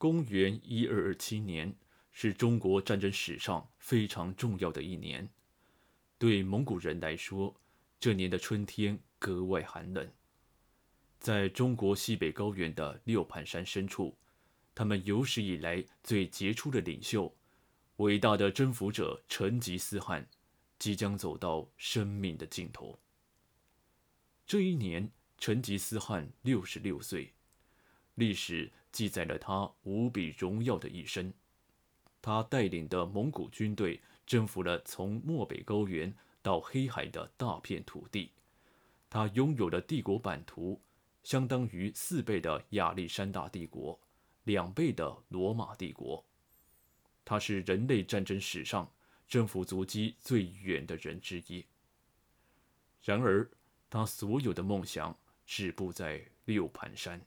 公元一二二七年是中国战争史上非常重要的一年。对蒙古人来说，这年的春天格外寒冷。在中国西北高原的六盘山深处，他们有史以来最杰出的领袖、伟大的征服者成吉思汗，即将走到生命的尽头。这一年，成吉思汗六十六岁，历史记载了他无比荣耀的一生。他带领的蒙古军队征服了从漠北高原到黑海的大片土地，他拥有的帝国版图。相当于四倍的亚历山大帝国，两倍的罗马帝国。他是人类战争史上征服足迹最远的人之一。然而，他所有的梦想止步在六盘山。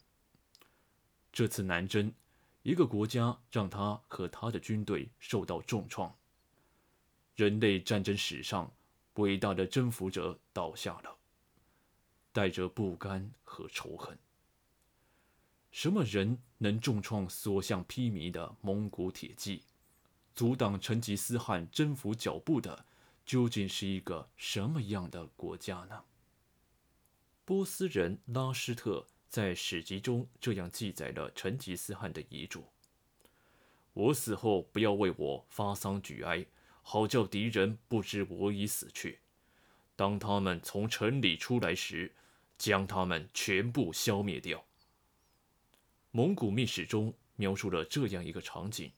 这次南征，一个国家让他和他的军队受到重创。人类战争史上伟大的征服者倒下了。带着不甘和仇恨。什么人能重创所向披靡的蒙古铁骑，阻挡成吉思汗征服脚步的，究竟是一个什么样的国家呢？波斯人拉施特在史籍中这样记载了成吉思汗的遗嘱：“我死后，不要为我发丧举哀，好叫敌人不知我已死去。当他们从城里出来时。”将他们全部消灭掉。蒙古秘史中描述了这样一个场景：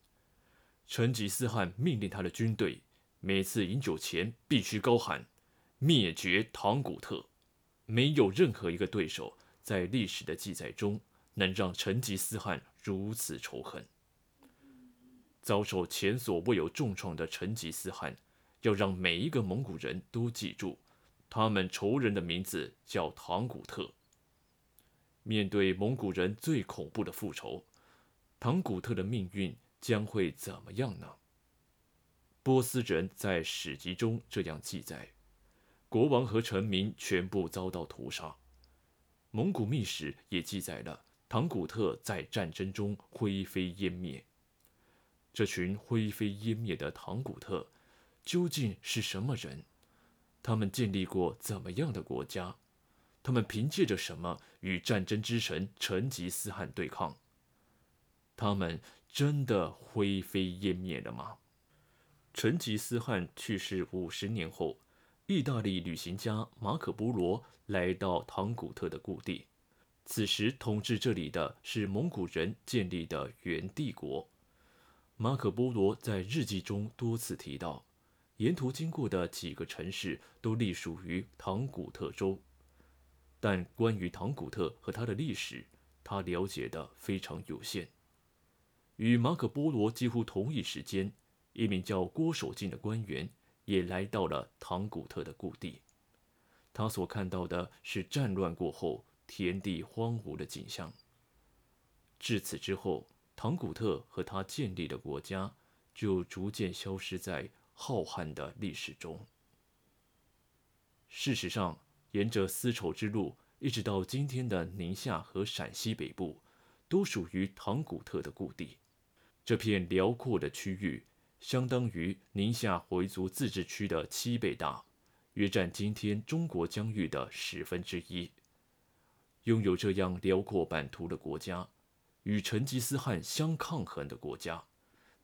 成吉思汗命令他的军队，每次饮酒前必须高喊“灭绝唐古特”。没有任何一个对手在历史的记载中能让成吉思汗如此仇恨。遭受前所未有重创的成吉思汗，要让每一个蒙古人都记住。他们仇人的名字叫唐古特。面对蒙古人最恐怖的复仇，唐古特的命运将会怎么样呢？波斯人在史籍中这样记载：国王和臣民全部遭到屠杀。蒙古秘史也记载了唐古特在战争中灰飞烟灭。这群灰飞烟灭的唐古特究竟是什么人？他们建立过怎么样的国家？他们凭借着什么与战争之神成吉思汗对抗？他们真的灰飞烟灭了吗？成吉思汗去世五十年后，意大利旅行家马可·波罗来到唐古特的故地。此时统治这里的是蒙古人建立的元帝国。马可·波罗在日记中多次提到。沿途经过的几个城市都隶属于唐古特州，但关于唐古特和它的历史，他了解的非常有限。与马可·波罗几乎同一时间，一名叫郭守敬的官员也来到了唐古特的故地。他所看到的是战乱过后田地荒芜的景象。至此之后，唐古特和他建立的国家就逐渐消失在。浩瀚的历史中，事实上，沿着丝绸之路一直到今天的宁夏和陕西北部，都属于唐古特的故地。这片辽阔的区域，相当于宁夏回族自治区的七倍大，约占今天中国疆域的十分之一。拥有这样辽阔版图的国家，与成吉思汗相抗衡的国家。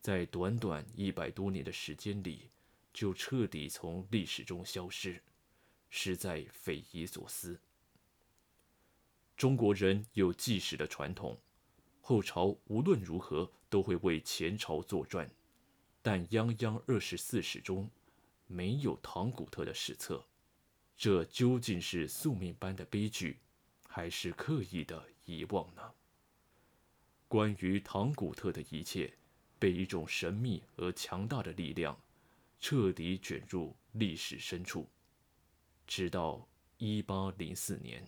在短短一百多年的时间里，就彻底从历史中消失，实在匪夷所思。中国人有记史的传统，后朝无论如何都会为前朝作传，但《泱泱二十四史》中没有唐古特的史册，这究竟是宿命般的悲剧，还是刻意的遗忘呢？关于唐古特的一切。被一种神秘而强大的力量彻底卷入历史深处，直到一八零四年。